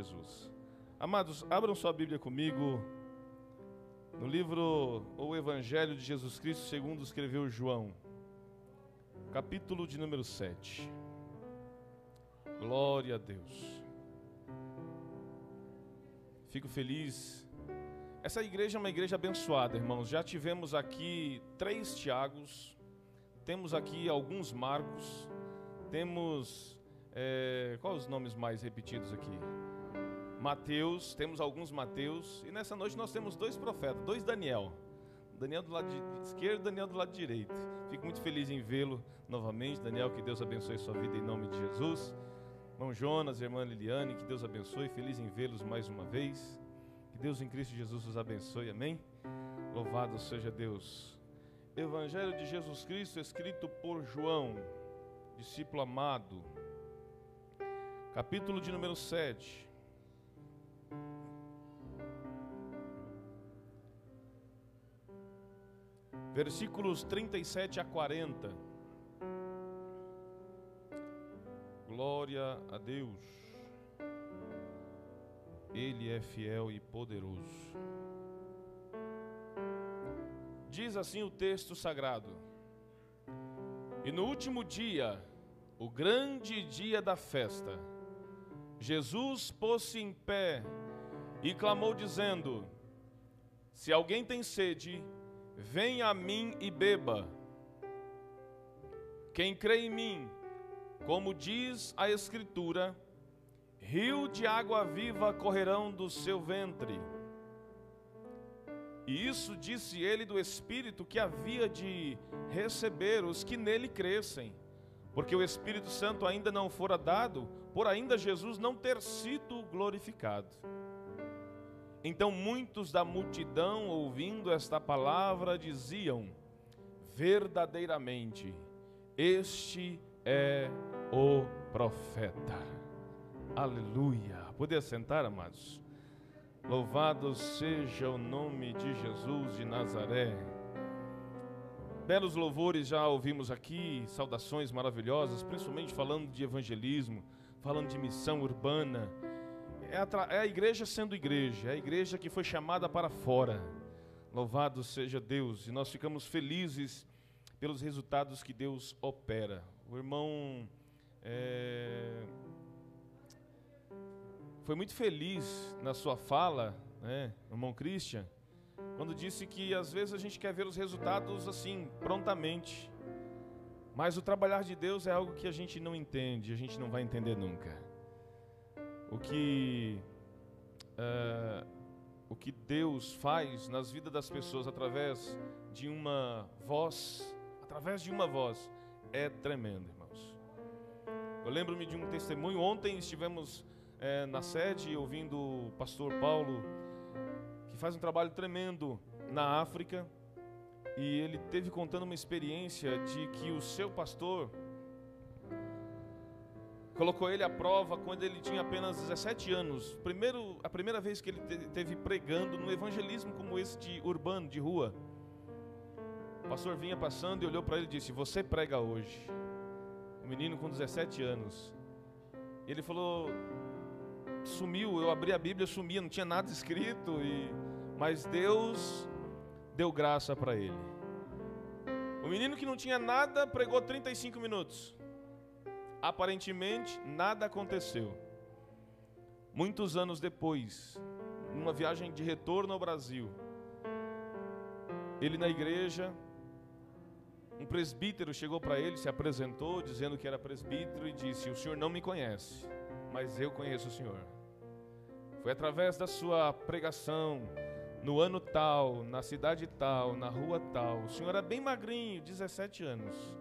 Jesus. Amados, abram sua Bíblia comigo no livro ou Evangelho de Jesus Cristo, segundo escreveu João, capítulo de número 7. Glória a Deus. Fico feliz. Essa igreja é uma igreja abençoada, irmãos. Já tivemos aqui três Tiagos, temos aqui alguns Marcos, temos. É, os nomes mais repetidos aqui? Mateus, temos alguns Mateus, e nessa noite nós temos dois profetas, dois Daniel. Daniel do lado esquerdo, Daniel do lado direito. Fico muito feliz em vê-lo novamente. Daniel, que Deus abençoe sua vida em nome de Jesus. Irmão Jonas, irmã Liliane, que Deus abençoe. Feliz em vê-los mais uma vez. Que Deus em Cristo Jesus os abençoe. Amém. Louvado seja Deus. Evangelho de Jesus Cristo, escrito por João, discípulo amado. Capítulo de número 7. Versículos 37 a 40. Glória a Deus. Ele é fiel e poderoso. Diz assim o texto sagrado: E no último dia, o grande dia da festa, Jesus pôs-se em pé e clamou, dizendo: Se alguém tem sede, venha a mim e beba. Quem crê em mim, como diz a Escritura, rio de água viva correrão do seu ventre. E isso disse ele do Espírito que havia de receber os que nele crescem, porque o Espírito Santo ainda não fora dado, por ainda Jesus não ter sido glorificado. Então muitos da multidão, ouvindo esta palavra, diziam: verdadeiramente, este é o profeta. Aleluia. Poder sentar, amados? Louvado seja o nome de Jesus de Nazaré. Belos louvores já ouvimos aqui, saudações maravilhosas, principalmente falando de evangelismo, falando de missão urbana. É a, é a igreja sendo igreja, é a igreja que foi chamada para fora. Louvado seja Deus, e nós ficamos felizes pelos resultados que Deus opera. O irmão é, foi muito feliz na sua fala, né, irmão Christian, quando disse que às vezes a gente quer ver os resultados assim, prontamente. Mas o trabalhar de Deus é algo que a gente não entende, a gente não vai entender nunca. O que uh, o que Deus faz nas vidas das pessoas através de uma voz, através de uma voz, é tremendo, irmãos. Eu lembro-me de um testemunho. Ontem estivemos é, na sede ouvindo o pastor Paulo, que faz um trabalho tremendo na África, e ele teve contando uma experiência de que o seu pastor colocou ele à prova quando ele tinha apenas 17 anos. Primeiro, a primeira vez que ele teve pregando no evangelismo como esse de urbano, de rua. O pastor vinha passando e olhou para ele e disse: "Você prega hoje". O menino com 17 anos. Ele falou: sumiu, eu abri a Bíblia, sumia, não tinha nada escrito e mas Deus deu graça para ele. O menino que não tinha nada pregou 35 minutos. Aparentemente, nada aconteceu. Muitos anos depois, numa viagem de retorno ao Brasil, ele na igreja, um presbítero chegou para ele, se apresentou, dizendo que era presbítero e disse: O senhor não me conhece, mas eu conheço o senhor. Foi através da sua pregação, no ano tal, na cidade tal, na rua tal. O senhor era bem magrinho, 17 anos.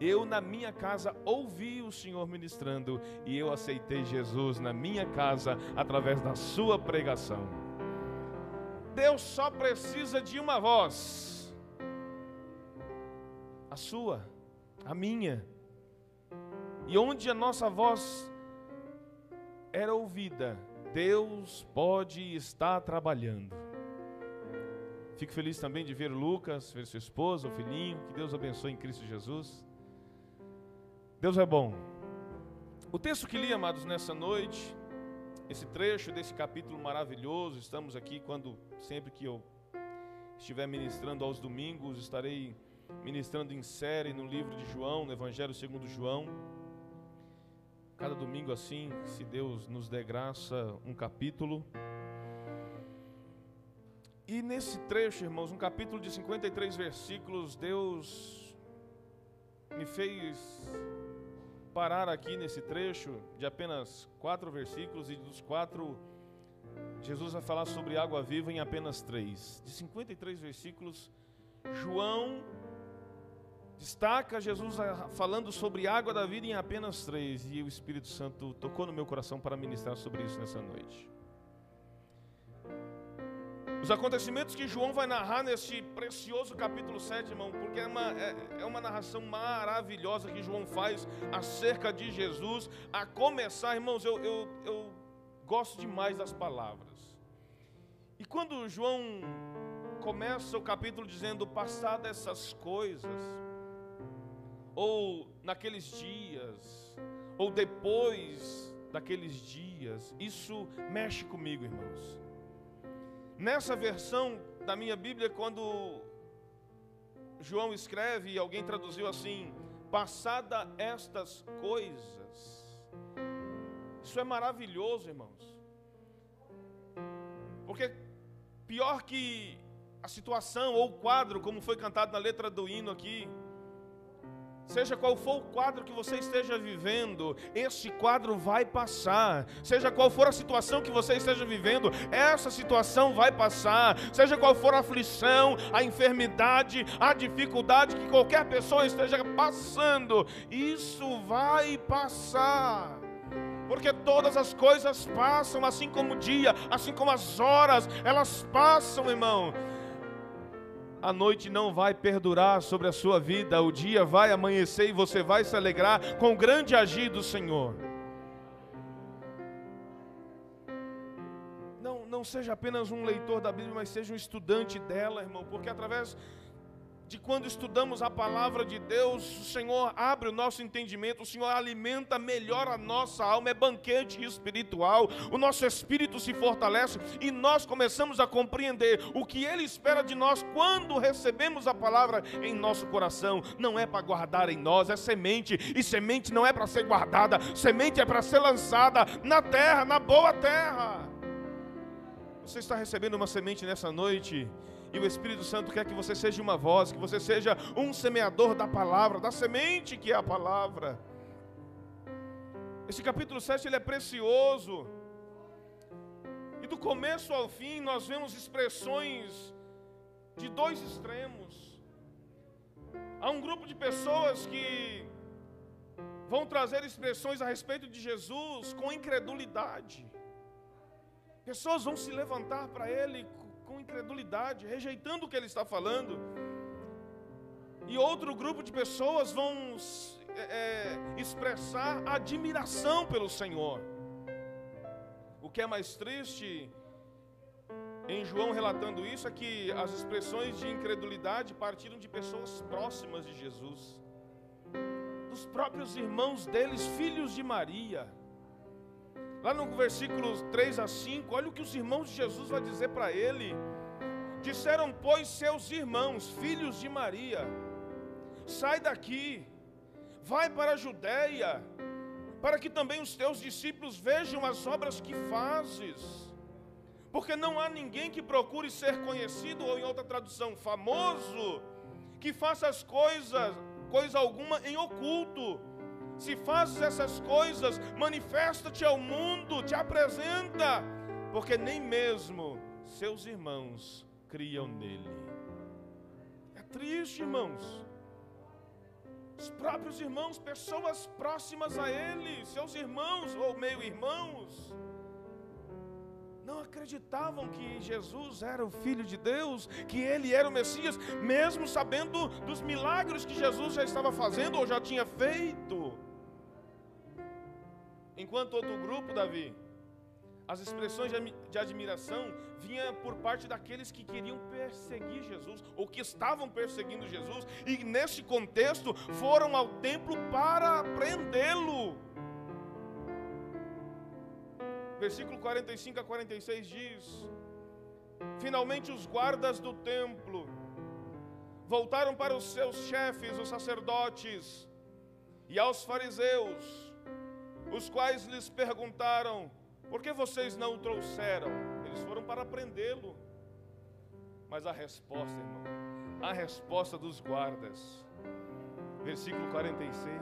Eu na minha casa ouvi o Senhor ministrando e eu aceitei Jesus na minha casa através da sua pregação. Deus só precisa de uma voz. A sua, a minha. E onde a nossa voz era ouvida, Deus pode estar trabalhando. Fico feliz também de ver Lucas, ver sua esposa, o filhinho. Que Deus abençoe em Cristo Jesus. Deus é bom. O texto que li, amados, nessa noite, esse trecho desse capítulo maravilhoso. Estamos aqui quando sempre que eu estiver ministrando aos domingos, estarei ministrando em série no livro de João, no Evangelho segundo João. Cada domingo assim, se Deus nos der graça, um capítulo. E nesse trecho, irmãos, um capítulo de 53 versículos, Deus me fez parar aqui nesse trecho de apenas quatro versículos, e dos quatro, Jesus vai falar sobre água viva em apenas três. De 53 versículos, João destaca Jesus falando sobre água da vida em apenas três, e o Espírito Santo tocou no meu coração para ministrar sobre isso nessa noite. Os acontecimentos que João vai narrar nesse precioso capítulo 7, irmão, porque é uma, é, é, uma narração maravilhosa que João faz acerca de Jesus. A começar, irmãos, eu, eu, eu gosto demais das palavras. E quando João começa o capítulo dizendo, passado essas coisas, ou naqueles dias, ou depois daqueles dias, isso mexe comigo, irmãos. Nessa versão da minha Bíblia, quando João escreve, e alguém traduziu assim: passada estas coisas. Isso é maravilhoso, irmãos. Porque pior que a situação ou o quadro, como foi cantado na letra do hino aqui, Seja qual for o quadro que você esteja vivendo, esse quadro vai passar. Seja qual for a situação que você esteja vivendo, essa situação vai passar. Seja qual for a aflição, a enfermidade, a dificuldade que qualquer pessoa esteja passando, isso vai passar. Porque todas as coisas passam, assim como o dia, assim como as horas, elas passam, irmão a noite não vai perdurar sobre a sua vida, o dia vai amanhecer e você vai se alegrar com o grande agir do Senhor. Não, não seja apenas um leitor da Bíblia, mas seja um estudante dela, irmão, porque através de quando estudamos a palavra de Deus, o Senhor abre o nosso entendimento, o Senhor alimenta melhor a nossa alma, é banquete espiritual, o nosso espírito se fortalece e nós começamos a compreender o que Ele espera de nós quando recebemos a palavra em nosso coração. Não é para guardar em nós, é semente, e semente não é para ser guardada, semente é para ser lançada na terra, na boa terra. Você está recebendo uma semente nessa noite e o Espírito Santo quer que você seja uma voz, que você seja um semeador da palavra, da semente que é a palavra. Esse capítulo 7 ele é precioso. E do começo ao fim nós vemos expressões de dois extremos. Há um grupo de pessoas que vão trazer expressões a respeito de Jesus com incredulidade. Pessoas vão se levantar para ele com incredulidade, rejeitando o que ele está falando. E outro grupo de pessoas vão é, é, expressar admiração pelo Senhor. O que é mais triste em João relatando isso é que as expressões de incredulidade partiram de pessoas próximas de Jesus, dos próprios irmãos deles, filhos de Maria. Lá no versículo 3 a 5, olha o que os irmãos de Jesus vão dizer para ele. Disseram, pois, seus irmãos, filhos de Maria, sai daqui, vai para a Judéia, para que também os teus discípulos vejam as obras que fazes. Porque não há ninguém que procure ser conhecido, ou em outra tradução, famoso, que faça as coisas, coisa alguma em oculto se fazes essas coisas, manifesta-te ao mundo, te apresenta, porque nem mesmo seus irmãos criam nele. É triste, irmãos. Os próprios irmãos, pessoas próximas a ele, seus irmãos ou meio-irmãos, não acreditavam que Jesus era o Filho de Deus, que ele era o Messias, mesmo sabendo dos milagres que Jesus já estava fazendo ou já tinha feito. Enquanto outro grupo, Davi, as expressões de admiração vinham por parte daqueles que queriam perseguir Jesus, ou que estavam perseguindo Jesus, e nesse contexto foram ao templo para prendê-lo. Versículo 45 a 46 diz: Finalmente os guardas do templo voltaram para os seus chefes, os sacerdotes, e aos fariseus, os quais lhes perguntaram: Por que vocês não o trouxeram? Eles foram para prendê-lo. Mas a resposta, irmão, a resposta dos guardas, versículo 46: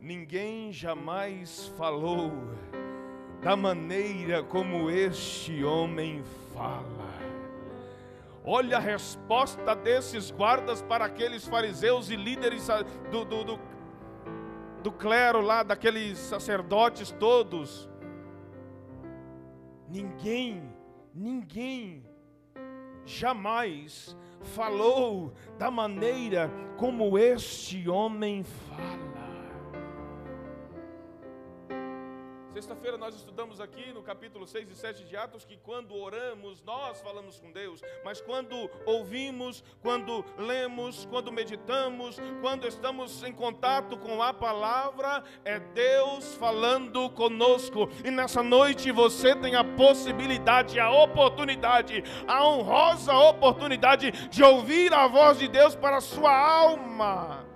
Ninguém jamais falou da maneira como este homem fala. Olha a resposta desses guardas para aqueles fariseus e líderes do, do, do, do clero lá, daqueles sacerdotes todos. Ninguém, ninguém jamais falou da maneira como este homem fala. Sexta-feira nós estudamos aqui no capítulo 6 e 7 de Atos que quando oramos, nós falamos com Deus, mas quando ouvimos, quando lemos, quando meditamos, quando estamos em contato com a palavra, é Deus falando conosco. E nessa noite você tem a possibilidade, a oportunidade, a honrosa oportunidade de ouvir a voz de Deus para a sua alma.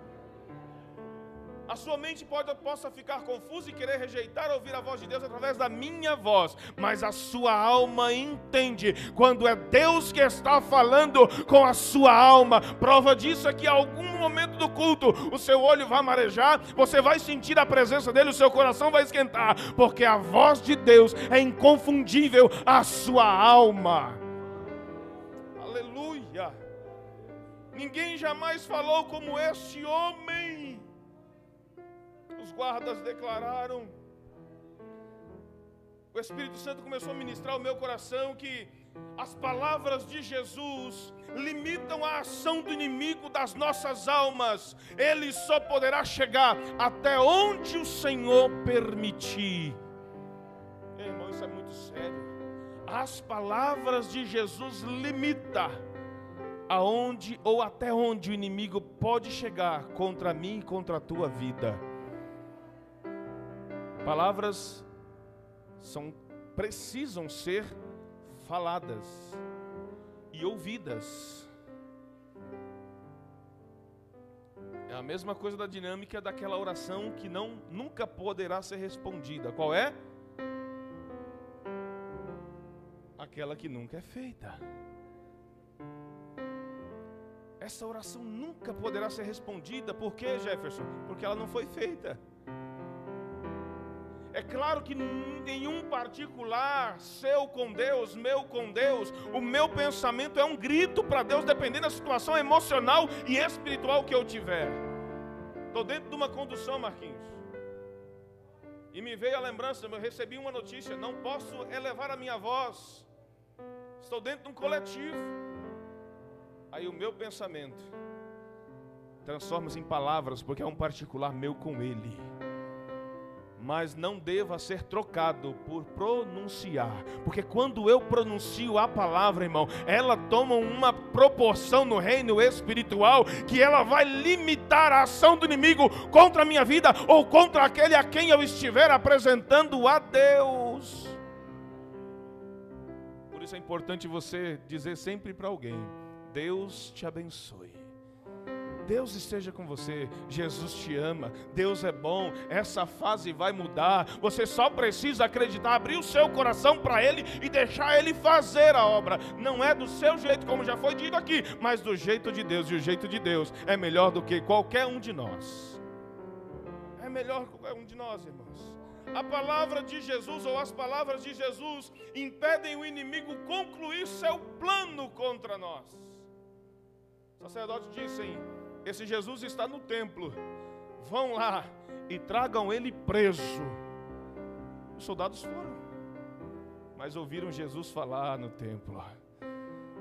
A sua mente pode, possa ficar confusa e querer rejeitar ouvir a voz de Deus através da minha voz, mas a sua alma entende quando é Deus que está falando com a sua alma. Prova disso é que em algum momento do culto o seu olho vai marejar, você vai sentir a presença dele, o seu coração vai esquentar, porque a voz de Deus é inconfundível à sua alma. Aleluia! Ninguém jamais falou como este homem os guardas declararam. O Espírito Santo começou a ministrar o meu coração que as palavras de Jesus limitam a ação do inimigo das nossas almas. Ele só poderá chegar até onde o Senhor permitir. irmão, isso é muito sério. As palavras de Jesus limitam aonde ou até onde o inimigo pode chegar contra mim e contra a tua vida. Palavras são precisam ser faladas e ouvidas. É a mesma coisa da dinâmica daquela oração que não nunca poderá ser respondida. Qual é? Aquela que nunca é feita. Essa oração nunca poderá ser respondida, por quê, Jefferson? Porque ela não foi feita. É claro que nenhum particular, seu com Deus, meu com Deus, o meu pensamento é um grito para Deus, dependendo da situação emocional e espiritual que eu tiver. Estou dentro de uma condução, Marquinhos. E me veio a lembrança, eu recebi uma notícia, não posso elevar a minha voz. Estou dentro de um coletivo. Aí o meu pensamento transforma-se em palavras, porque é um particular meu com Ele mas não deva ser trocado por pronunciar, porque quando eu pronuncio a palavra, irmão, ela toma uma proporção no reino espiritual que ela vai limitar a ação do inimigo contra a minha vida ou contra aquele a quem eu estiver apresentando a Deus. Por isso é importante você dizer sempre para alguém: Deus te abençoe. Deus esteja com você, Jesus te ama, Deus é bom, essa fase vai mudar. Você só precisa acreditar, abrir o seu coração para Ele e deixar Ele fazer a obra. Não é do seu jeito, como já foi dito aqui, mas do jeito de Deus, e o jeito de Deus é melhor do que qualquer um de nós. É melhor que qualquer um de nós, irmãos. A palavra de Jesus ou as palavras de Jesus impedem o inimigo concluir seu plano contra nós. O sacerdote disse em esse Jesus está no templo. Vão lá e tragam ele preso. Os soldados foram, mas ouviram Jesus falar no templo.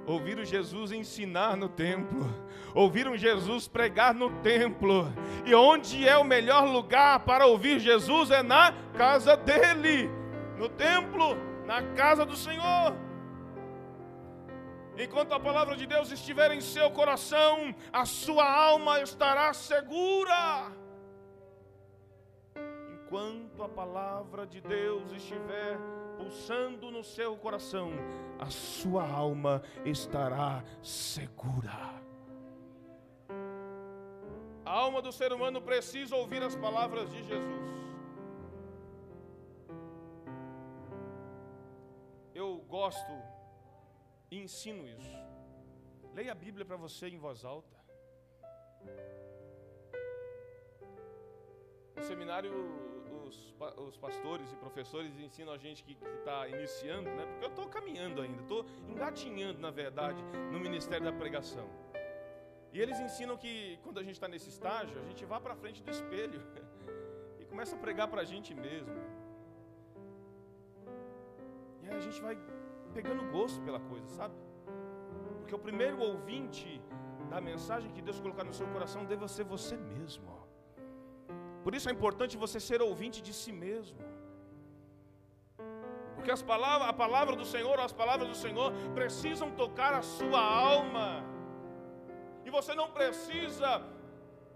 Ouviram Jesus ensinar no templo, ouviram Jesus pregar no templo, e onde é o melhor lugar para ouvir Jesus é na casa dele, no templo, na casa do Senhor. Enquanto a palavra de Deus estiver em seu coração, a sua alma estará segura. enquanto a palavra de Deus estiver pulsando no seu coração, a sua alma estará segura. A alma do ser humano precisa ouvir as palavras de Jesus. Eu gosto e ensino isso. Leia a Bíblia para você em voz alta. No seminário, os, os pastores e professores ensinam a gente que está iniciando, né? Porque eu estou caminhando ainda, estou engatinhando, na verdade, no ministério da pregação. E eles ensinam que quando a gente está nesse estágio, a gente vá para frente do espelho e começa a pregar para a gente mesmo. E aí a gente vai pegando gosto pela coisa, sabe? Porque o primeiro ouvinte da mensagem que Deus colocar no seu coração deve ser você mesmo. Por isso é importante você ser ouvinte de si mesmo. Porque as palavras, a palavra do Senhor, as palavras do Senhor precisam tocar a sua alma. E você não precisa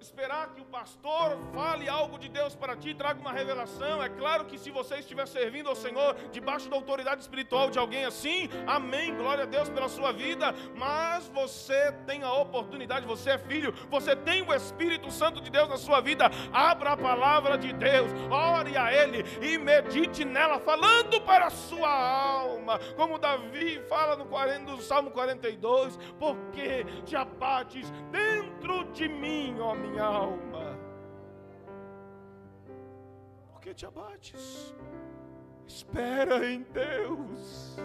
esperar que o pastor fale algo de Deus para ti, traga uma revelação. É claro que se você estiver servindo ao Senhor debaixo da autoridade espiritual de alguém assim, amém, glória a Deus pela sua vida. Mas você tem a oportunidade, você é filho, você tem o Espírito Santo de Deus na sua vida. Abra a palavra de Deus, ore a Ele e medite nela, falando para a sua alma, como Davi fala no, 40, no Salmo 42, porque te abates dentro de mim, ó minha alma. Por que te abates? Espera em Deus.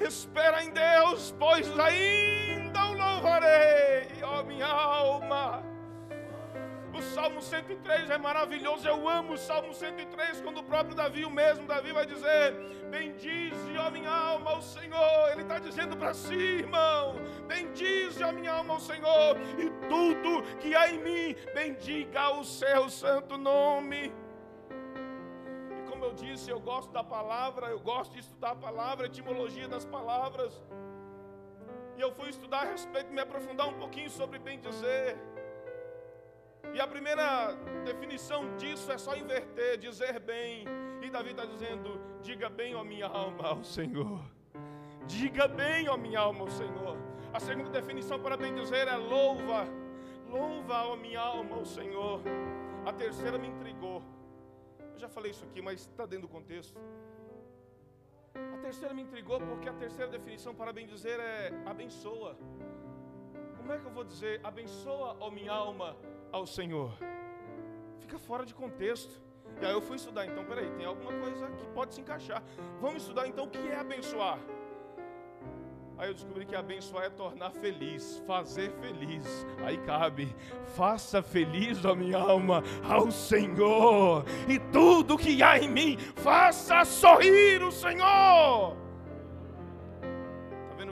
Espera em Deus, pois ainda o louvarei, ó minha alma. O Salmo 103 é maravilhoso, eu amo o Salmo 103, quando o próprio Davi, o mesmo Davi, vai dizer: Bendize, ó minha alma, ao Senhor. Ele está dizendo para si, irmão: Bendize, ó minha alma, ao Senhor, e tudo que há em mim, bendiga o seu santo nome. E como eu disse, eu gosto da palavra, eu gosto de estudar a palavra, a etimologia das palavras. E eu fui estudar a respeito, me aprofundar um pouquinho sobre bem dizer. E a primeira definição disso é só inverter, dizer bem. E Davi está dizendo: diga bem, ó minha alma, ao Senhor. Diga bem, ó minha alma, ao Senhor. A segunda definição para bem dizer é louva. Louva, ó minha alma, ao Senhor. A terceira me intrigou. Eu já falei isso aqui, mas está dentro do contexto. A terceira me intrigou porque a terceira definição para bem dizer é abençoa. Como é que eu vou dizer abençoa, ó minha alma, ao Senhor. Fica fora de contexto. E aí eu fui estudar, então, peraí, tem alguma coisa que pode se encaixar. Vamos estudar então o que é abençoar. Aí eu descobri que abençoar é tornar feliz, fazer feliz. Aí cabe, faça feliz a minha alma ao Senhor, e tudo que há em mim, faça sorrir o Senhor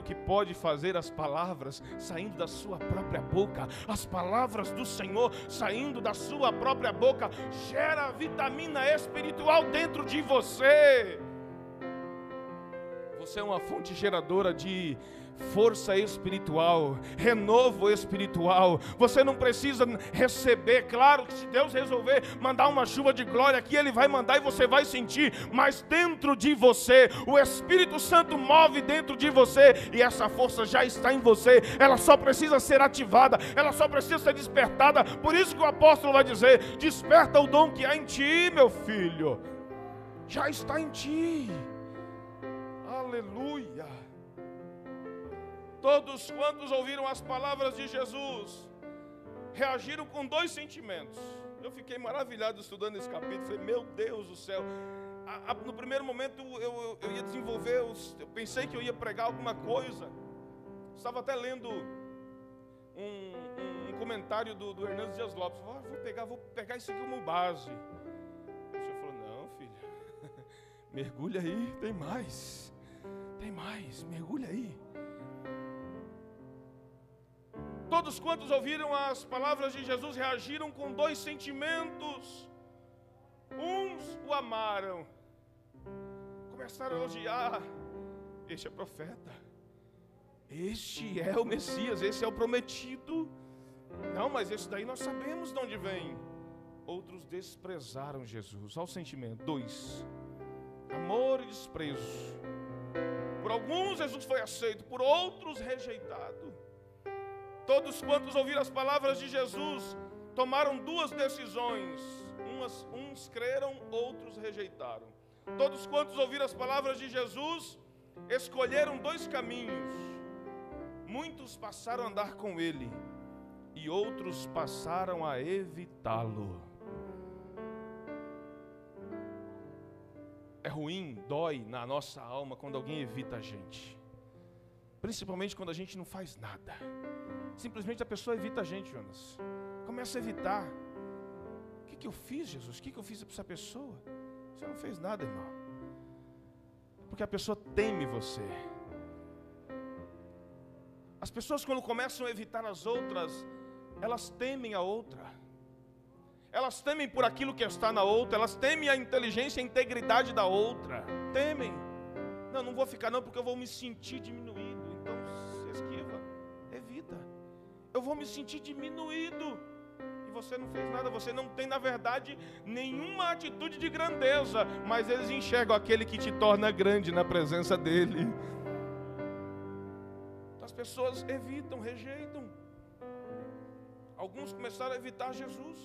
que pode fazer as palavras saindo da sua própria boca, as palavras do Senhor saindo da sua própria boca, gera vitamina espiritual dentro de você. Você é uma fonte geradora de força espiritual, renovo espiritual. Você não precisa receber, claro que se Deus resolver mandar uma chuva de glória aqui, Ele vai mandar e você vai sentir, mas dentro de você, o Espírito Santo move dentro de você e essa força já está em você, ela só precisa ser ativada, ela só precisa ser despertada. Por isso que o apóstolo vai dizer: desperta o dom que há em ti, meu filho, já está em ti. Aleluia. Todos quantos ouviram as palavras de Jesus reagiram com dois sentimentos. Eu fiquei maravilhado estudando esse capítulo. Falei, meu Deus do céu. A, a, no primeiro momento eu, eu, eu ia desenvolver, os, eu pensei que eu ia pregar alguma coisa. Estava até lendo um, um, um comentário do, do Hernandes Dias Lopes. Ah, vou pegar, vou pegar isso aqui como base. O senhor falou, não, filho, mergulha aí, tem mais. Tem mais, mergulha aí. Todos quantos ouviram as palavras de Jesus reagiram com dois sentimentos. Uns o amaram, começaram a elogiar. Este é profeta, este é o Messias, esse é o prometido. Não, mas esse daí nós sabemos de onde vem. outros desprezaram Jesus. Olha o sentimento. Dois: amor e desprezo. Por alguns Jesus foi aceito, por outros rejeitado. Todos quantos ouviram as palavras de Jesus tomaram duas decisões. Umas, uns creram, outros rejeitaram. Todos quantos ouviram as palavras de Jesus escolheram dois caminhos. Muitos passaram a andar com ele e outros passaram a evitá-lo. É ruim, dói na nossa alma quando alguém evita a gente. Principalmente quando a gente não faz nada. Simplesmente a pessoa evita a gente, Jonas. Começa a evitar. O que, que eu fiz, Jesus? O que, que eu fiz para essa pessoa? Você não fez nada, irmão. Porque a pessoa teme você. As pessoas, quando começam a evitar as outras, elas temem a outra. Elas temem por aquilo que está na outra, elas temem a inteligência e a integridade da outra. Temem. Não, não vou ficar não, porque eu vou me sentir diminuído. Vou me sentir diminuído. E você não fez nada, você não tem, na verdade, nenhuma atitude de grandeza, mas eles enxergam aquele que te torna grande na presença dele. As pessoas evitam, rejeitam. Alguns começaram a evitar Jesus.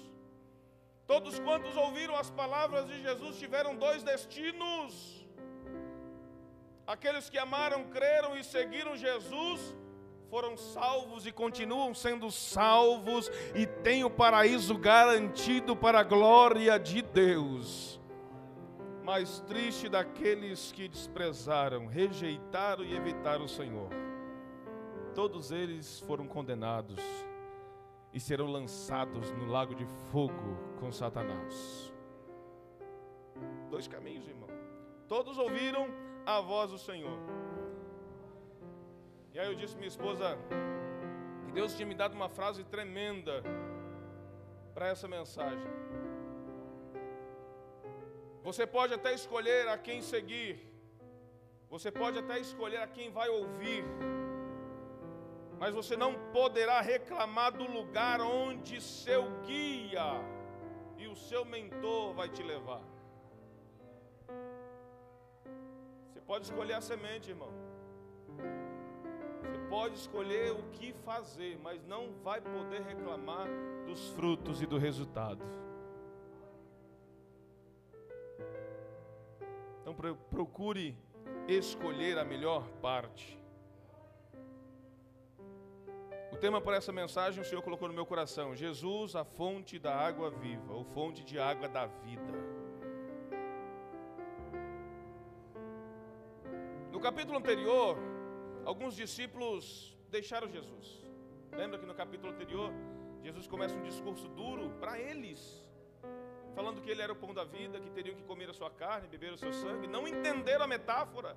Todos quantos ouviram as palavras de Jesus tiveram dois destinos. Aqueles que amaram, creram e seguiram Jesus foram salvos e continuam sendo salvos e têm o paraíso garantido para a glória de Deus. Mas triste daqueles que desprezaram, rejeitaram e evitaram o Senhor. Todos eles foram condenados e serão lançados no lago de fogo com Satanás. Dois caminhos, irmão. Todos ouviram a voz do Senhor. E aí eu disse minha esposa que Deus tinha me dado uma frase tremenda para essa mensagem. Você pode até escolher a quem seguir. Você pode até escolher a quem vai ouvir mas você não poderá reclamar do lugar onde seu guia e o seu mentor vai te levar. Você pode escolher a semente, irmão. Pode escolher o que fazer, mas não vai poder reclamar dos frutos e do resultado. Então procure escolher a melhor parte. O tema para essa mensagem o Senhor colocou no meu coração: Jesus, a fonte da água viva, ou fonte de água da vida. No capítulo anterior, alguns discípulos deixaram Jesus. Lembra que no capítulo anterior, Jesus começa um discurso duro para eles, falando que ele era o pão da vida, que teriam que comer a sua carne, beber o seu sangue. Não entenderam a metáfora.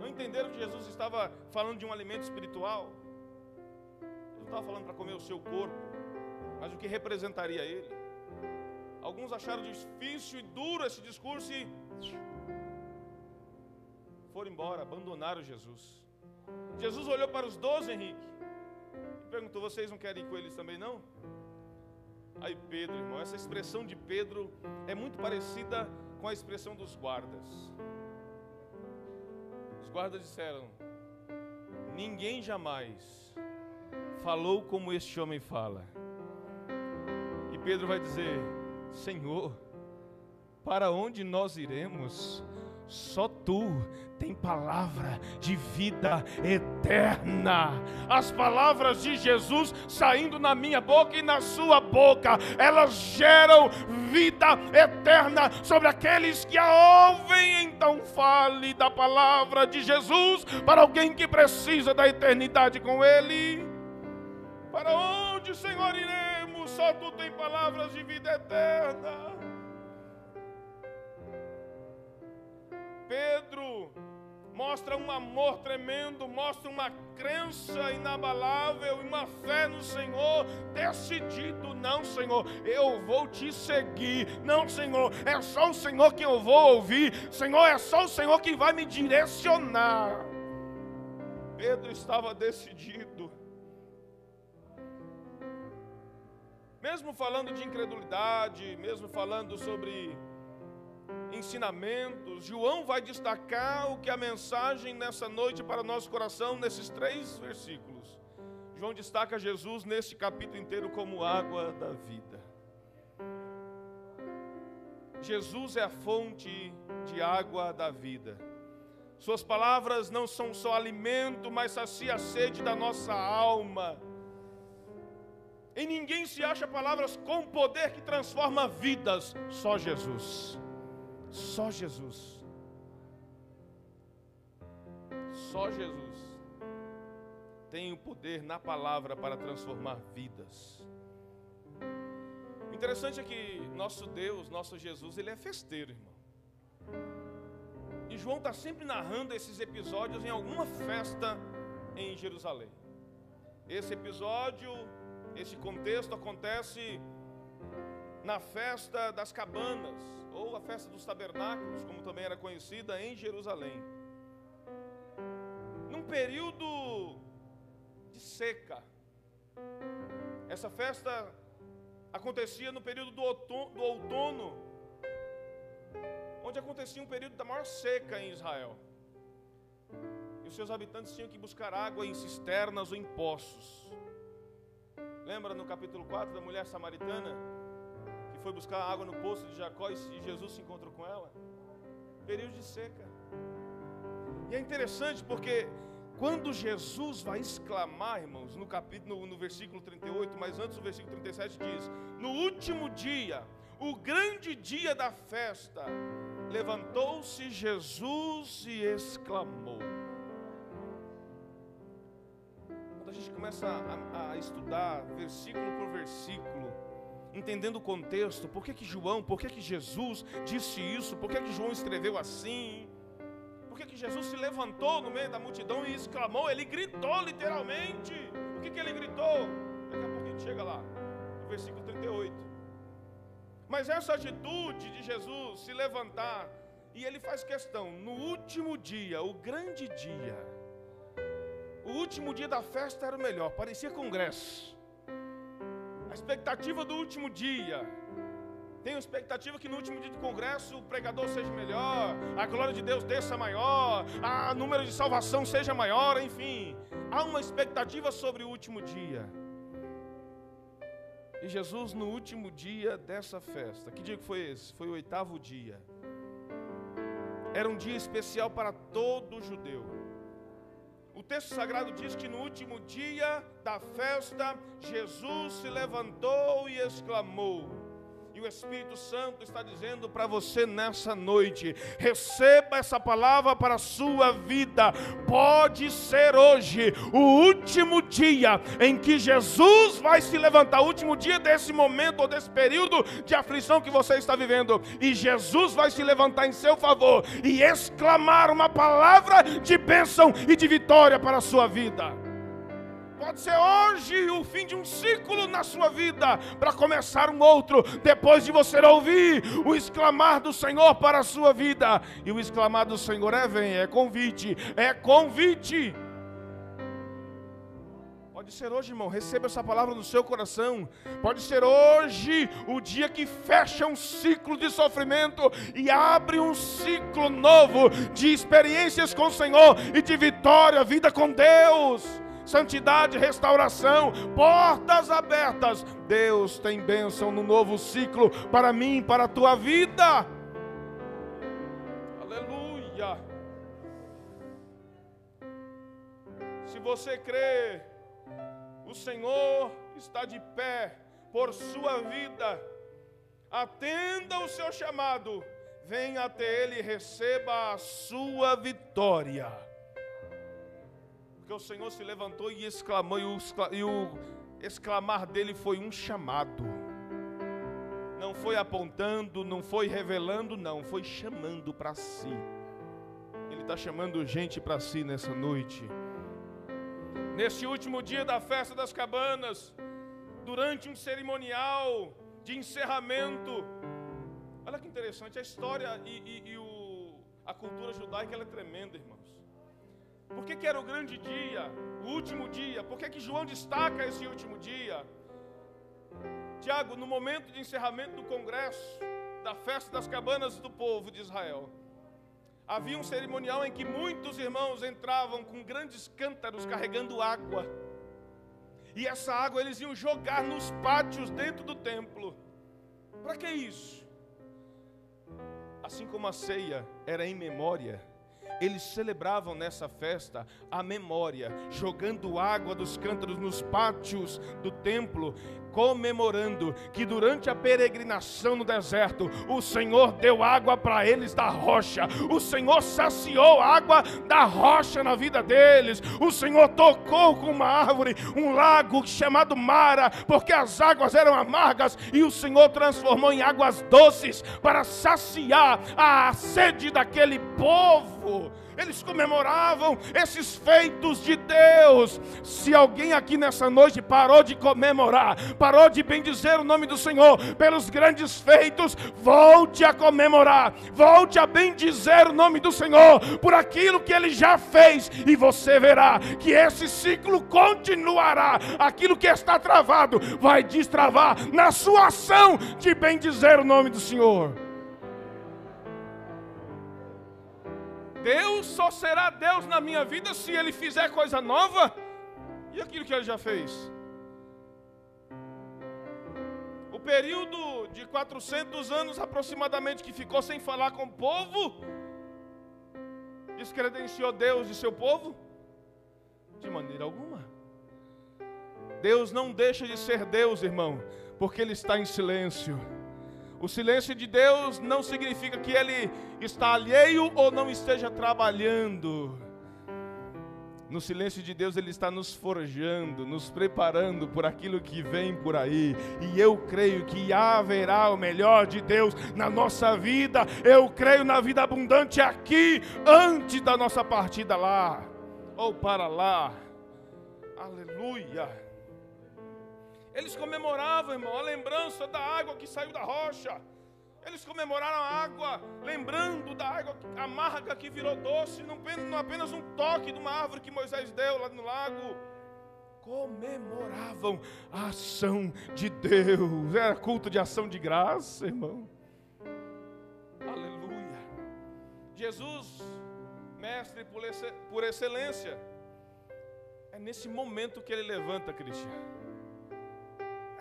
Não entenderam que Jesus estava falando de um alimento espiritual. Ele não estava falando para comer o seu corpo, mas o que representaria ele. Alguns acharam difícil e duro esse discurso e embora, abandonaram Jesus. Jesus olhou para os doze, Henrique, e perguntou: Vocês não querem ir com eles também, não? Aí Pedro, irmão, essa expressão de Pedro é muito parecida com a expressão dos guardas. Os guardas disseram: Ninguém jamais falou como este homem fala. E Pedro vai dizer: Senhor, para onde nós iremos? Só tu tem palavra de vida eterna. As palavras de Jesus saindo na minha boca e na sua boca, elas geram vida eterna sobre aqueles que a ouvem. Então fale da palavra de Jesus para alguém que precisa da eternidade com Ele. Para onde, Senhor, iremos? Só tu tem palavras de vida eterna. Pedro mostra um amor tremendo, mostra uma crença inabalável e uma fé no Senhor, decidido, não, Senhor, eu vou te seguir, não, Senhor, é só o Senhor que eu vou ouvir, Senhor, é só o Senhor que vai me direcionar. Pedro estava decidido. Mesmo falando de incredulidade, mesmo falando sobre ensinamentos, João vai destacar o que a mensagem nessa noite para o nosso coração, nesses três versículos. João destaca Jesus neste capítulo inteiro como água da vida. Jesus é a fonte de água da vida. Suas palavras não são só alimento, mas sacia a sede da nossa alma. Em ninguém se acha palavras com poder que transforma vidas, só Jesus. Só Jesus. Só Jesus tem o poder na palavra para transformar vidas. O interessante é que nosso Deus, nosso Jesus, ele é festeiro, irmão. E João está sempre narrando esses episódios em alguma festa em Jerusalém. Esse episódio esse contexto acontece na festa das cabanas, ou a festa dos tabernáculos, como também era conhecida em Jerusalém. Num período de seca. Essa festa acontecia no período do outono, onde acontecia um período da maior seca em Israel. E os seus habitantes tinham que buscar água em cisternas ou em poços. Lembra no capítulo 4 da mulher samaritana que foi buscar água no poço de Jacó e Jesus se encontrou com ela? Período de seca. E é interessante porque quando Jesus vai exclamar, irmãos, no capítulo, no, no versículo 38, mas antes do versículo 37 diz: No último dia, o grande dia da festa, levantou-se Jesus e exclamou. quando a gente começa a, a estudar versículo por versículo, entendendo o contexto, por que, que João, por que, que Jesus disse isso, por que, que João escreveu assim, por que, que Jesus se levantou no meio da multidão e exclamou, ele gritou literalmente. O que, que ele gritou? Daqui a pouco a gente chega lá, no versículo 38. Mas essa atitude de Jesus se levantar, e ele faz questão, no último dia, o grande dia, o último dia da festa era o melhor, parecia congresso. A expectativa do último dia. Tenho expectativa que no último dia do congresso o pregador seja melhor, a glória de Deus desça maior, a número de salvação seja maior, enfim. Há uma expectativa sobre o último dia. E Jesus, no último dia dessa festa, que dia que foi esse? Foi o oitavo dia. Era um dia especial para todo judeu. Texto sagrado diz que no último dia da festa, Jesus se levantou e exclamou: e o Espírito Santo está dizendo para você nessa noite: receba essa palavra para a sua vida. Pode ser hoje o último dia em que Jesus vai se levantar, o último dia desse momento ou desse período de aflição que você está vivendo, e Jesus vai se levantar em seu favor e exclamar uma palavra de bênção e de vitória para a sua vida. Pode ser hoje o fim de um ciclo na sua vida, para começar um outro, depois de você ouvir o exclamar do Senhor para a sua vida. E o exclamar do Senhor é: vem, é convite, é convite. Pode ser hoje, irmão, receba essa palavra no seu coração. Pode ser hoje o dia que fecha um ciclo de sofrimento e abre um ciclo novo de experiências com o Senhor e de vitória, vida com Deus santidade, restauração, portas abertas. Deus tem bênção no novo ciclo para mim, para a tua vida. Aleluia. Se você crê, o Senhor está de pé por sua vida. Atenda o seu chamado. Venha até Ele e receba a sua vitória. Porque o Senhor se levantou e exclamou, e o, exclamar dele foi um chamado. Não foi apontando, não foi revelando, não, foi chamando para si. Ele está chamando gente para si nessa noite. Neste último dia da festa das cabanas, durante um cerimonial de encerramento. Olha que interessante, a história e, e, e o, a cultura judaica é tremenda, irmãos. Por que, que era o grande dia, o último dia? Por que, que João destaca esse último dia? Tiago, no momento de encerramento do congresso, da festa das cabanas do povo de Israel, havia um cerimonial em que muitos irmãos entravam com grandes cântaros carregando água. E essa água eles iam jogar nos pátios dentro do templo. Para que isso? Assim como a ceia era em memória, eles celebravam nessa festa a memória, jogando água dos cântaros nos pátios do templo, comemorando que durante a peregrinação no deserto, o Senhor deu água para eles da rocha, o Senhor saciou água da rocha na vida deles, o Senhor tocou com uma árvore um lago chamado Mara, porque as águas eram amargas e o Senhor transformou em águas doces para saciar a sede daquele povo eles comemoravam esses feitos de Deus. Se alguém aqui nessa noite parou de comemorar, parou de bendizer o nome do Senhor pelos grandes feitos, volte a comemorar, volte a bendizer o nome do Senhor por aquilo que ele já fez, e você verá que esse ciclo continuará. Aquilo que está travado vai destravar na sua ação de bendizer o nome do Senhor. Deus só será Deus na minha vida se Ele fizer coisa nova. E aquilo que Ele já fez? O período de 400 anos aproximadamente que ficou sem falar com o povo, descredenciou Deus e seu povo? De maneira alguma. Deus não deixa de ser Deus, irmão, porque Ele está em silêncio. O silêncio de Deus não significa que Ele está alheio ou não esteja trabalhando. No silêncio de Deus, Ele está nos forjando, nos preparando por aquilo que vem por aí. E eu creio que haverá o melhor de Deus na nossa vida. Eu creio na vida abundante aqui, antes da nossa partida lá, ou para lá. Aleluia. Eles comemoravam, irmão, a lembrança da água que saiu da rocha. Eles comemoraram a água, lembrando da água amarga que virou doce, não apenas um toque de uma árvore que Moisés deu lá no lago. Comemoravam a ação de Deus. Era culto de ação de graça, irmão. Aleluia. Jesus, mestre por excelência, é nesse momento que ele levanta, Cristiano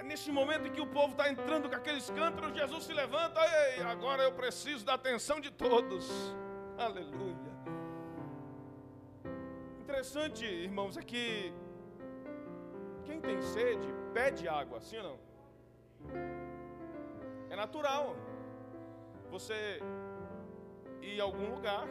nesse momento em que o povo está entrando com aqueles cântaros, Jesus se levanta, ei, agora eu preciso da atenção de todos. Aleluia. Interessante, irmãos, é que quem tem sede pede água, sim ou não? É natural. Você ir a algum lugar,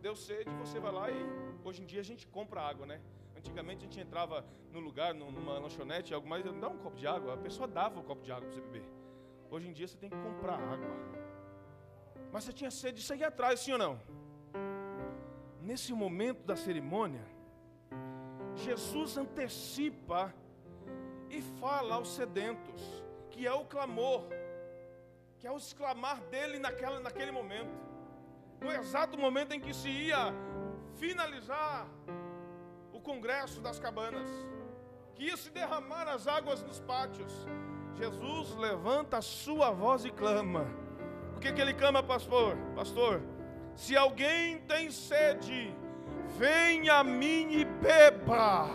deu sede, você vai lá e hoje em dia a gente compra água, né? Antigamente a gente entrava no lugar, numa lanchonete, algo mais, dá um copo de água, a pessoa dava um copo de água para você beber. Hoje em dia você tem que comprar água. Mas você tinha sede de sair atrás, sim ou não? Nesse momento da cerimônia, Jesus antecipa e fala aos sedentos, que é o clamor, que é o exclamar dele naquela, naquele momento. No exato momento em que se ia finalizar congresso das cabanas, que ia se derramar as águas nos pátios. Jesus levanta a sua voz e clama. O que, que ele clama, pastor? Pastor, se alguém tem sede, venha a mim e beba.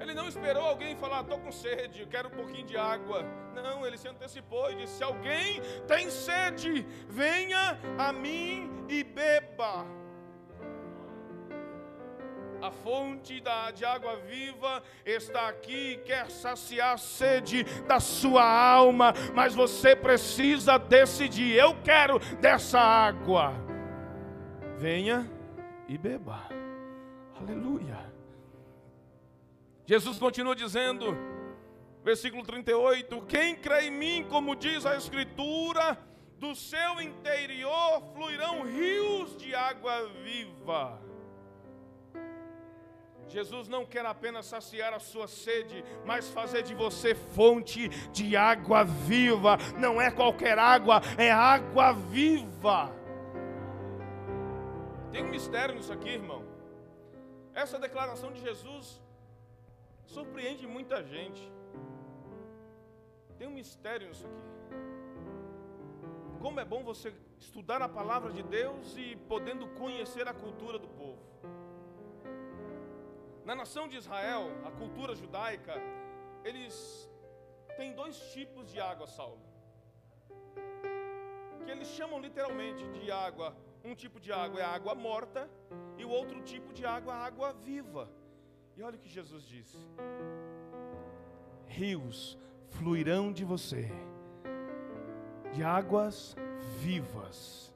Ele não esperou alguém falar, estou com sede, quero um pouquinho de água. Não, ele se antecipou e disse: se alguém tem sede, venha a mim e beba. A fonte da, de água viva está aqui, quer saciar a sede da sua alma, mas você precisa decidir: eu quero dessa água. Venha e beba. Aleluia. Jesus continua dizendo, versículo 38: Quem crê em mim, como diz a Escritura, do seu interior fluirão rios de água viva. Jesus não quer apenas saciar a sua sede, mas fazer de você fonte de água viva. Não é qualquer água, é água viva. Tem um mistério nisso aqui, irmão. Essa declaração de Jesus surpreende muita gente. Tem um mistério nisso aqui. Como é bom você estudar a palavra de Deus e podendo conhecer a cultura do povo. Na nação de Israel, a cultura judaica, eles têm dois tipos de água, Saulo. Que eles chamam literalmente de água. Um tipo de água é água morta e o outro tipo de água é água viva. E olha o que Jesus disse: Rios fluirão de você de águas vivas.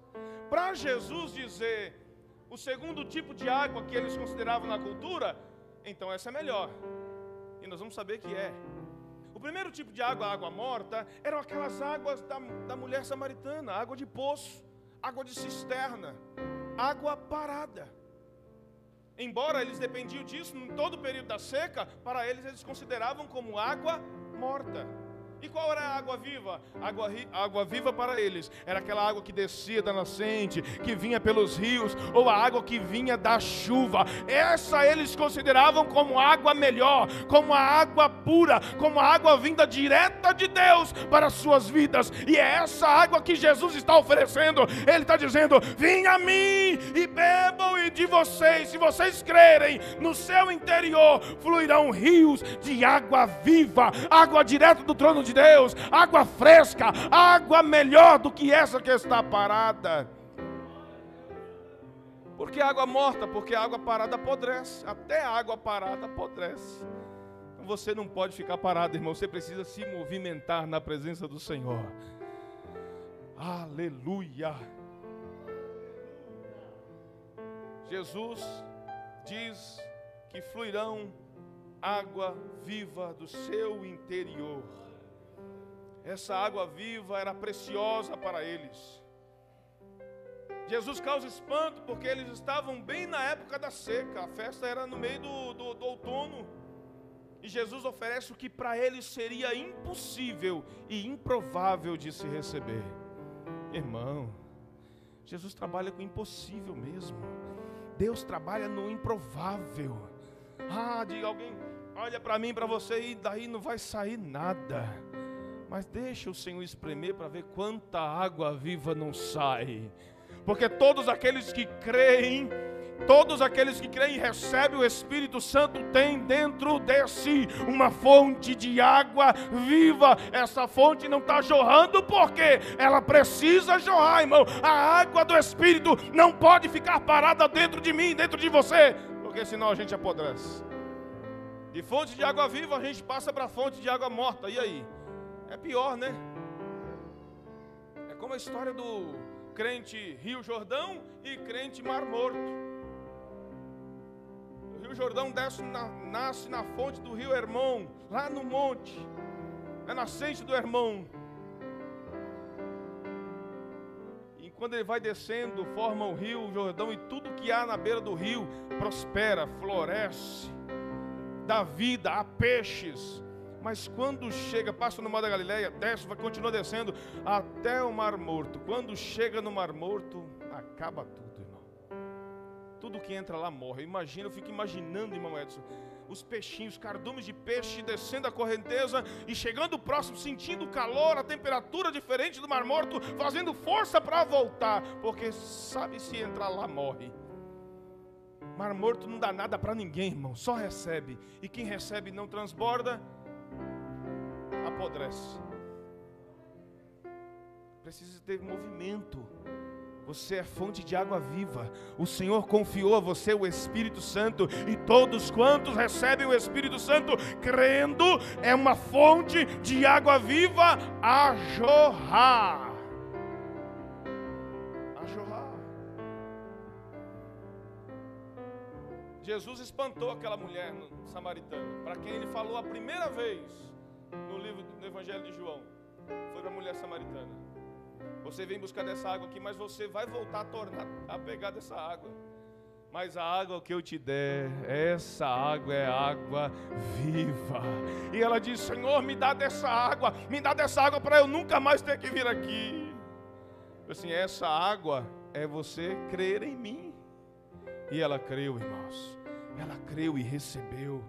Para Jesus dizer o segundo tipo de água que eles consideravam na cultura, então essa é melhor. E nós vamos saber que é. O primeiro tipo de água, água morta, eram aquelas águas da, da mulher samaritana, água de poço, água de cisterna, água parada. Embora eles dependiam disso em todo o período da seca, para eles eles consideravam como água morta. E qual era a água viva? Água, água viva para eles era aquela água que descia da nascente, que vinha pelos rios, ou a água que vinha da chuva. Essa eles consideravam como água melhor, como a água pura, como a água vinda direta de Deus para as suas vidas. E é essa água que Jesus está oferecendo. Ele está dizendo: Vim a mim e bebam, e de vocês, se vocês crerem, no seu interior fluirão rios de água viva, água direta do trono de Deus, água fresca, água melhor do que essa que está parada. Por que água morta? Porque água parada apodrece. Até água parada apodrece. Então você não pode ficar parado, irmão. Você precisa se movimentar na presença do Senhor. Aleluia. Jesus diz que fluirão água viva do seu interior. Essa água viva era preciosa para eles. Jesus causa espanto porque eles estavam bem na época da seca, a festa era no meio do, do, do outono. E Jesus oferece o que para eles seria impossível e improvável de se receber. Irmão, Jesus trabalha com o impossível mesmo. Deus trabalha no improvável. Ah, de alguém olha para mim, para você e daí não vai sair nada. Mas deixa o Senhor espremer para ver quanta água viva não sai. Porque todos aqueles que creem, todos aqueles que creem e recebem o Espírito Santo têm dentro de si uma fonte de água viva. Essa fonte não está jorrando porque ela precisa jorrar, irmão. A água do Espírito não pode ficar parada dentro de mim, dentro de você, porque senão a gente apodrece. De fonte de água viva a gente passa para fonte de água morta. E aí? É pior, né? É como a história do crente Rio Jordão e crente Mar Morto. O Rio Jordão desce na, nasce na fonte do Rio Hermon, lá no monte, na nascente do Hermon. E quando ele vai descendo, forma o Rio Jordão e tudo que há na beira do rio prospera, floresce, dá vida, há peixes, mas quando chega, passa no mar da Galileia, desce, vai continua descendo até o Mar Morto. Quando chega no Mar Morto, acaba tudo, irmão. Tudo que entra lá morre. Imagina, eu fico imaginando, irmão Edson, os peixinhos, cardumes de peixe descendo a correnteza e chegando próximo, sentindo o calor, a temperatura diferente do Mar Morto, fazendo força para voltar, porque sabe se entrar lá morre. Mar Morto não dá nada para ninguém, irmão, só recebe. E quem recebe não transborda, apodrece. Precisa ter movimento. Você é fonte de água viva. O Senhor confiou a você o Espírito Santo. E todos quantos recebem o Espírito Santo, crendo, é uma fonte de água viva a jorrar. A jorrar. Jesus espantou aquela mulher samaritana, para quem ele falou a primeira vez no livro do Evangelho de João. Foi para a mulher samaritana. Você vem buscar dessa água aqui, mas você vai voltar a tornar a pegar dessa água. Mas a água que eu te der, essa água é água viva. E ela diz: Senhor, me dá dessa água, me dá dessa água para eu nunca mais ter que vir aqui. Assim, essa água é você crer em mim. E ela creu, irmãos. Ela creu e recebeu.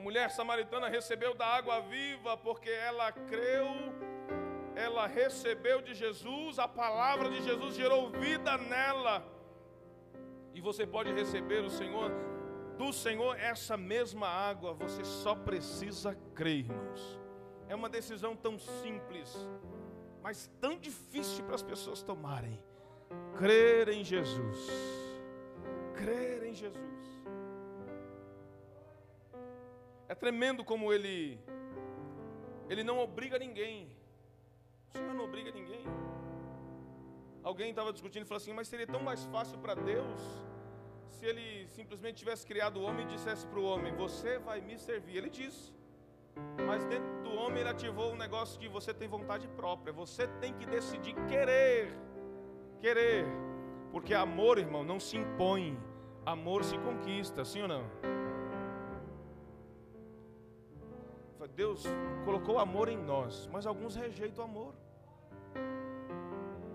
A mulher samaritana recebeu da água viva porque ela creu, ela recebeu de Jesus, a palavra de Jesus gerou vida nela. E você pode receber o Senhor, do Senhor, essa mesma água, você só precisa crer, irmãos. É uma decisão tão simples, mas tão difícil para as pessoas tomarem. Crer em Jesus. Crer em Jesus. É tremendo como ele ele não obriga ninguém. O Senhor não obriga ninguém. Alguém estava discutindo e falou assim: Mas seria tão mais fácil para Deus se Ele simplesmente tivesse criado o homem e dissesse para o homem: Você vai me servir. Ele disse. Mas dentro do homem ele ativou um negócio de você tem vontade própria. Você tem que decidir querer. Querer. Porque amor, irmão, não se impõe. Amor se conquista, sim ou não? Deus colocou amor em nós, mas alguns rejeitam o amor.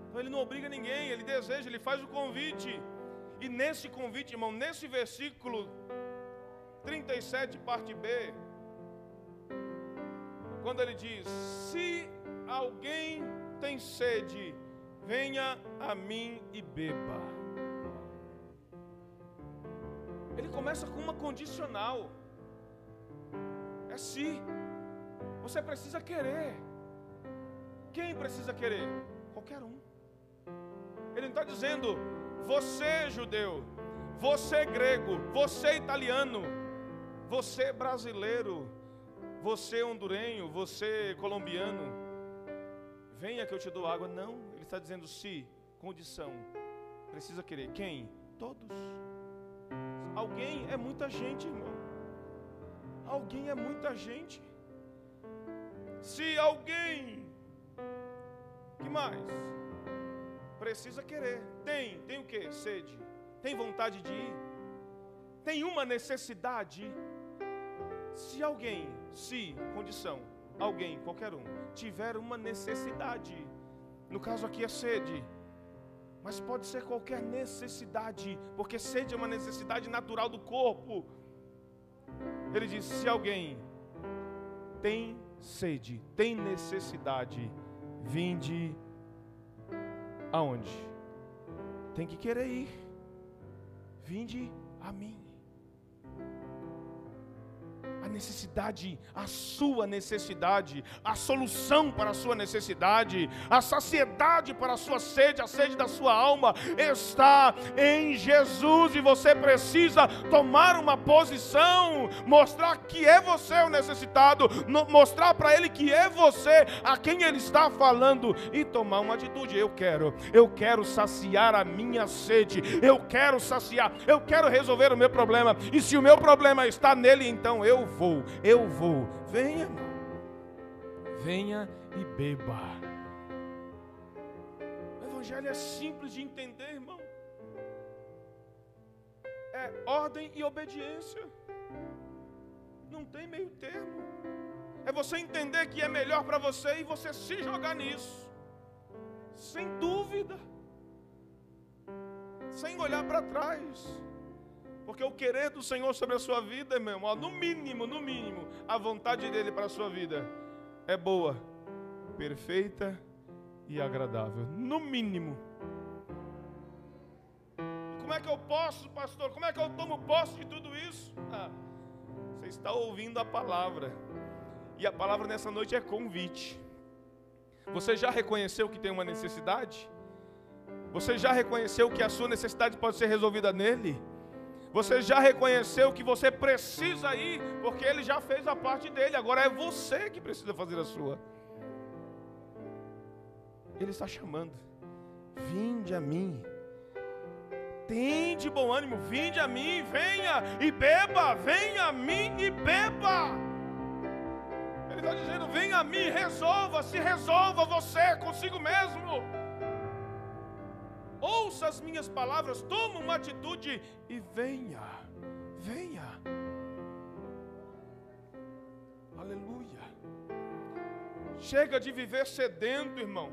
Então ele não obriga ninguém, ele deseja, ele faz o convite. E nesse convite, irmão, nesse versículo 37, parte B, quando ele diz: Se alguém tem sede, venha a mim e beba. Ele começa com uma condicional. É se. Você precisa querer. Quem precisa querer? Qualquer um. Ele não está dizendo, você judeu, você grego, você italiano, você brasileiro, você hondurenho, você colombiano, venha que eu te dou água. Não, ele está dizendo se, condição, precisa querer. Quem? Todos. Alguém é muita gente, irmão. Alguém é muita gente. Se alguém, que mais? Precisa querer. Tem, tem o que? Sede. Tem vontade de ir. Tem uma necessidade. Se alguém, se, condição, alguém, qualquer um, tiver uma necessidade, no caso aqui é sede, mas pode ser qualquer necessidade, porque sede é uma necessidade natural do corpo. Ele diz: se alguém tem sede, tem necessidade, vinde aonde? Tem que querer ir. Vinde a mim necessidade, a sua necessidade, a solução para a sua necessidade, a saciedade para a sua sede, a sede da sua alma está em Jesus e você precisa tomar uma posição, mostrar que é você o necessitado, mostrar para ele que é você a quem ele está falando e tomar uma atitude. Eu quero, eu quero saciar a minha sede, eu quero saciar, eu quero resolver o meu problema, e se o meu problema está nele, então eu vou, eu vou. Venha, irmão. Venha e beba. O Evangelho é simples de entender, irmão. É ordem e obediência. Não tem meio termo. É você entender que é melhor para você e você se jogar nisso. Sem dúvida. Sem olhar para trás. Porque o querer do Senhor sobre a sua vida, meu irmão, no mínimo, no mínimo, a vontade dele para a sua vida é boa, perfeita e agradável. No mínimo. Como é que eu posso, pastor? Como é que eu tomo posse de tudo isso? Ah, você está ouvindo a palavra. E a palavra nessa noite é convite. Você já reconheceu que tem uma necessidade? Você já reconheceu que a sua necessidade pode ser resolvida nele? Você já reconheceu que você precisa ir, porque ele já fez a parte dele, agora é você que precisa fazer a sua. Ele está chamando. Vinde a mim. Tende bom ânimo, vinde a mim, venha e beba, venha a mim e beba. Ele está dizendo: venha a mim, resolva, se resolva você consigo mesmo ouça as minhas palavras, toma uma atitude e venha, venha. Aleluia. Chega de viver sedento, irmão.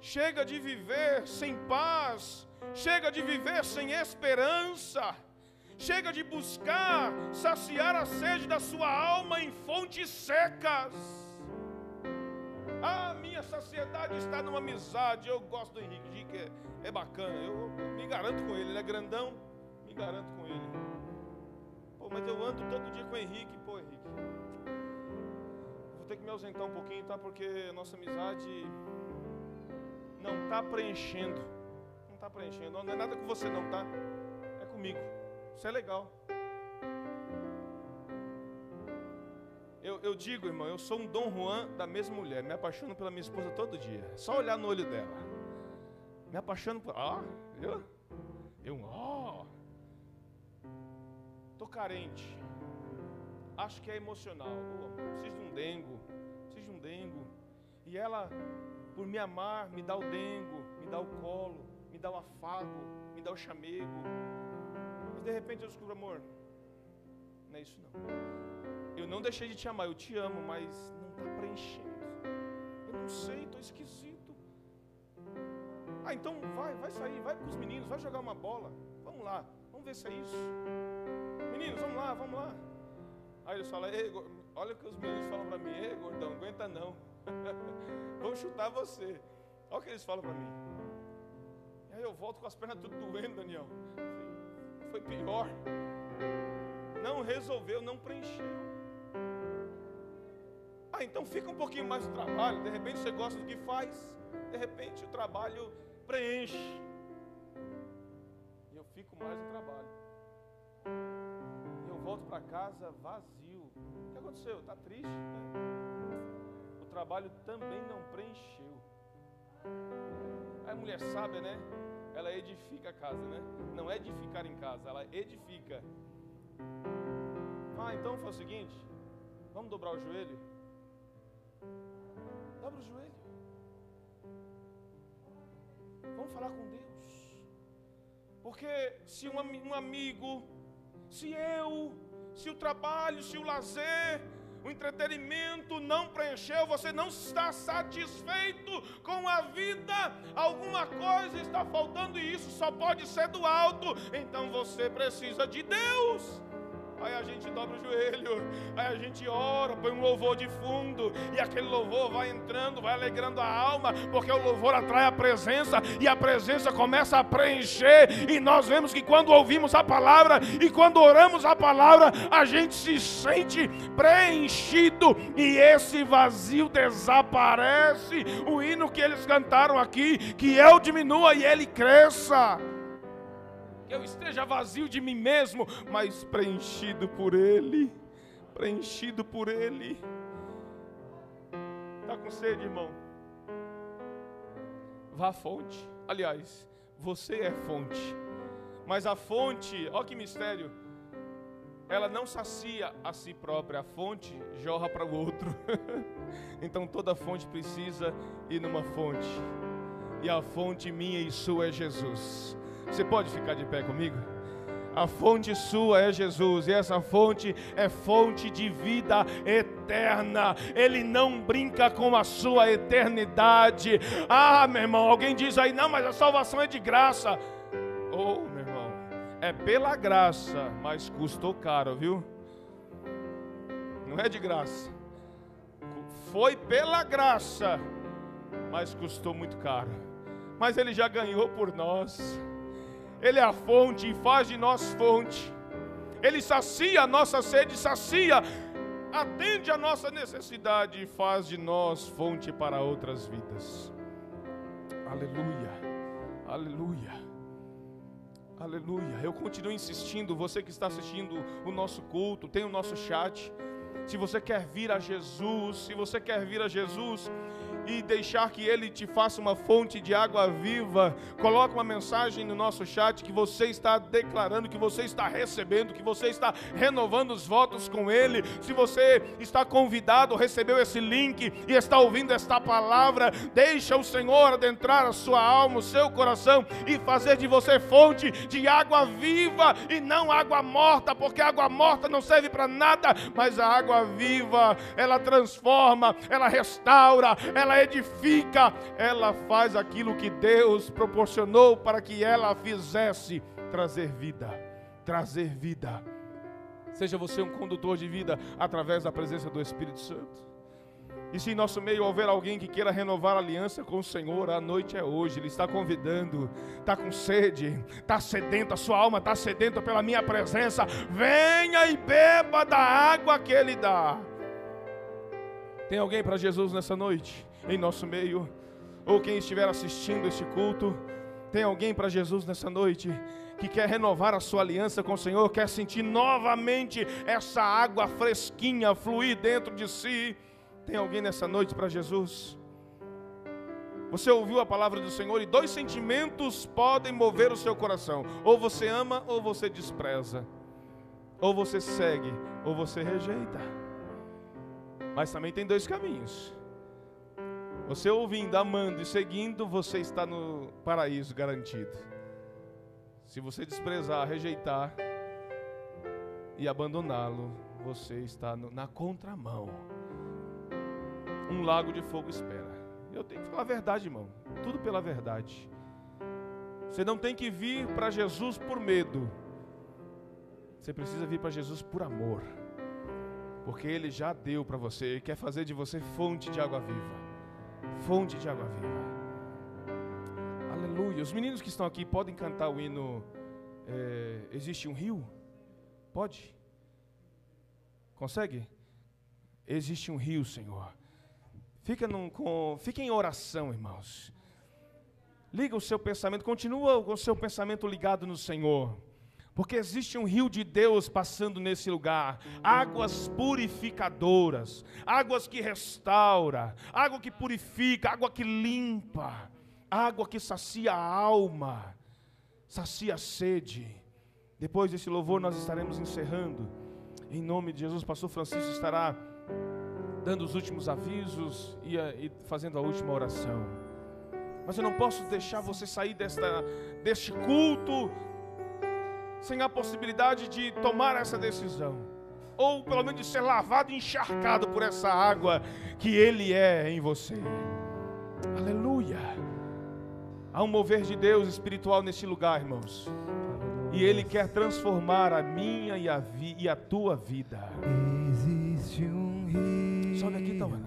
Chega de viver sem paz. Chega de viver sem esperança. Chega de buscar saciar a sede da sua alma em fontes secas. A minha saciedade está numa amizade. Eu gosto do Henrique. Henrique é, é bacana. Eu, me garanto com ele. Ele é grandão. Me garanto com ele. Pô, mas eu ando todo dia com o Henrique. Pô, Henrique. Vou ter que me ausentar um pouquinho, tá? Porque nossa amizade não está preenchendo. Não está preenchendo. Não é nada com você, não, tá? É comigo. Isso é legal. Eu, eu, digo, irmão, eu sou um Dom Juan da mesma mulher. Me apaixono pela minha esposa todo dia. Só olhar no olho dela. Me apaixono por. Ah, eu. Eu, ó. Oh. Tô carente. Acho que é emocional. Oh, preciso de um dengo. Preciso de um dengo. E ela, por me amar, me dá o dengo, me dá o colo, me dá o afago, me dá o chamego. Mas de repente eu descubro, amor, não é isso não. Eu não deixei de te amar, eu te amo, mas não está preenchendo. Eu não sei, estou esquisito. Ah, então vai, vai sair, vai com os meninos, vai jogar uma bola. Vamos lá, vamos ver se é isso. Meninos, vamos lá, vamos lá. Aí eles falam, olha o que os meninos falam para mim, ei gordão, aguenta não. Vou chutar você. Olha o que eles falam para mim. E aí eu volto com as pernas tudo doendo, Daniel. Foi pior. Não resolveu, não preencheu. Ah, então fica um pouquinho mais do trabalho. De repente você gosta do que faz. De repente o trabalho preenche. E eu fico mais no trabalho. E eu volto para casa vazio. O que aconteceu? Está triste? Né? O trabalho também não preencheu. A mulher sábia, né? Ela edifica a casa, né? Não é edificar em casa, ela edifica. Ah, então foi o seguinte: vamos dobrar o joelho? Dobra o joelho. Vamos falar com Deus. Porque se um, um amigo, se eu, se o trabalho, se o lazer, o entretenimento não preencheu, você não está satisfeito com a vida, alguma coisa está faltando e isso só pode ser do alto, então você precisa de Deus. Aí a gente dobra o joelho, aí a gente ora, põe um louvor de fundo, e aquele louvor vai entrando, vai alegrando a alma, porque o louvor atrai a presença, e a presença começa a preencher, e nós vemos que quando ouvimos a palavra e quando oramos a palavra, a gente se sente preenchido, e esse vazio desaparece. O hino que eles cantaram aqui, que eu diminua e ele cresça que eu esteja vazio de mim mesmo, mas preenchido por Ele. Preenchido por Ele. Está com sede, irmão? Vá à fonte. Aliás, você é fonte. Mas a fonte, olha que mistério. Ela não sacia a si própria, a fonte jorra para o outro. então toda fonte precisa ir numa fonte. E a fonte minha e sua é Jesus. Você pode ficar de pé comigo? A fonte sua é Jesus, e essa fonte é fonte de vida eterna. Ele não brinca com a sua eternidade. Ah, meu irmão, alguém diz aí, não, mas a salvação é de graça. Oh, meu irmão, é pela graça, mas custou caro, viu? Não é de graça. Foi pela graça, mas custou muito caro. Mas ele já ganhou por nós. Ele é a fonte e faz de nós fonte. Ele sacia a nossa sede, sacia, atende a nossa necessidade e faz de nós fonte para outras vidas. Aleluia, aleluia. Aleluia. Eu continuo insistindo, você que está assistindo o nosso culto, tem o nosso chat. Se você quer vir a Jesus, se você quer vir a Jesus, e deixar que Ele te faça uma fonte de água viva. Coloque uma mensagem no nosso chat que você está declarando, que você está recebendo, que você está renovando os votos com Ele. Se você está convidado, recebeu esse link e está ouvindo esta palavra, deixa o Senhor adentrar a sua alma, o seu coração e fazer de você fonte de água viva e não água morta, porque água morta não serve para nada, mas a água viva, ela transforma, ela restaura, ela edifica, ela faz aquilo que Deus proporcionou para que ela fizesse trazer vida trazer vida. Seja você um condutor de vida através da presença do Espírito Santo. E se em nosso meio houver alguém que queira renovar a aliança com o Senhor, a noite é hoje. Ele está convidando, está com sede, está sedento, a sua alma está sedenta pela minha presença. Venha e beba da água que Ele dá. Tem alguém para Jesus nessa noite, em nosso meio? Ou quem estiver assistindo este culto, tem alguém para Jesus nessa noite? que quer renovar a sua aliança com o Senhor, quer sentir novamente essa água fresquinha fluir dentro de si. Tem alguém nessa noite para Jesus? Você ouviu a palavra do Senhor e dois sentimentos podem mover o seu coração: ou você ama ou você despreza, ou você segue ou você rejeita. Mas também tem dois caminhos. Você ouvindo, amando e seguindo, você está no paraíso garantido. Se você desprezar, rejeitar e abandoná-lo, você está na contramão. Um lago de fogo espera. Eu tenho que falar a verdade, irmão. Tudo pela verdade. Você não tem que vir para Jesus por medo. Você precisa vir para Jesus por amor. Porque Ele já deu para você. Ele quer fazer de você fonte de água viva. Fonte de água viva. Aleluia. Os meninos que estão aqui podem cantar o hino é, Existe um rio? Pode? Consegue? Existe um rio, Senhor. Fica, num, com, fica em oração, irmãos. Liga o seu pensamento, continua o seu pensamento ligado no Senhor. Porque existe um rio de Deus passando nesse lugar, águas purificadoras, águas que restaura, água que purifica, água que limpa água que sacia a alma, sacia a sede. Depois desse louvor, nós estaremos encerrando. Em nome de Jesus, pastor Francisco estará dando os últimos avisos e, e fazendo a última oração. Mas eu não posso deixar você sair desta, deste culto sem a possibilidade de tomar essa decisão. Ou pelo menos de ser lavado e encharcado por essa água que Ele é em você. Aleluia. Há um mover de Deus espiritual neste lugar, irmãos. E Ele quer transformar a minha e a, vi, e a tua vida. Existe um rio. Son de Quito, bueno.